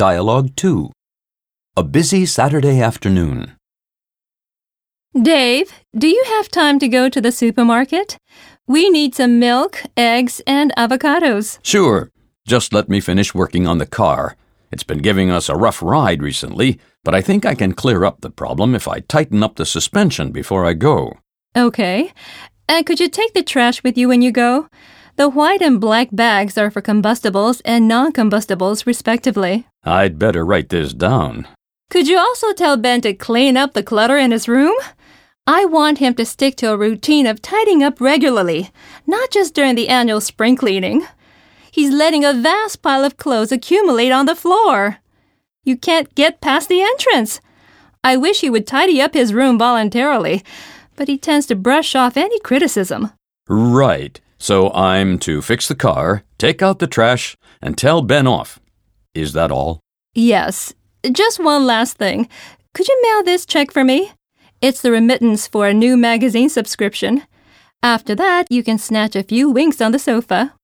Dialogue 2. A busy Saturday afternoon. Dave, do you have time to go to the supermarket? We need some milk, eggs, and avocados. Sure. Just let me finish working on the car. It's been giving us a rough ride recently, but I think I can clear up the problem if I tighten up the suspension before I go. Okay. And could you take the trash with you when you go? The white and black bags are for combustibles and non combustibles, respectively. I'd better write this down. Could you also tell Ben to clean up the clutter in his room? I want him to stick to a routine of tidying up regularly, not just during the annual spring cleaning. He's letting a vast pile of clothes accumulate on the floor. You can't get past the entrance. I wish he would tidy up his room voluntarily, but he tends to brush off any criticism. Right. So I'm to fix the car, take out the trash, and tell Ben off. Is that all? Yes. Just one last thing. Could you mail this check for me? It's the remittance for a new magazine subscription. After that, you can snatch a few winks on the sofa.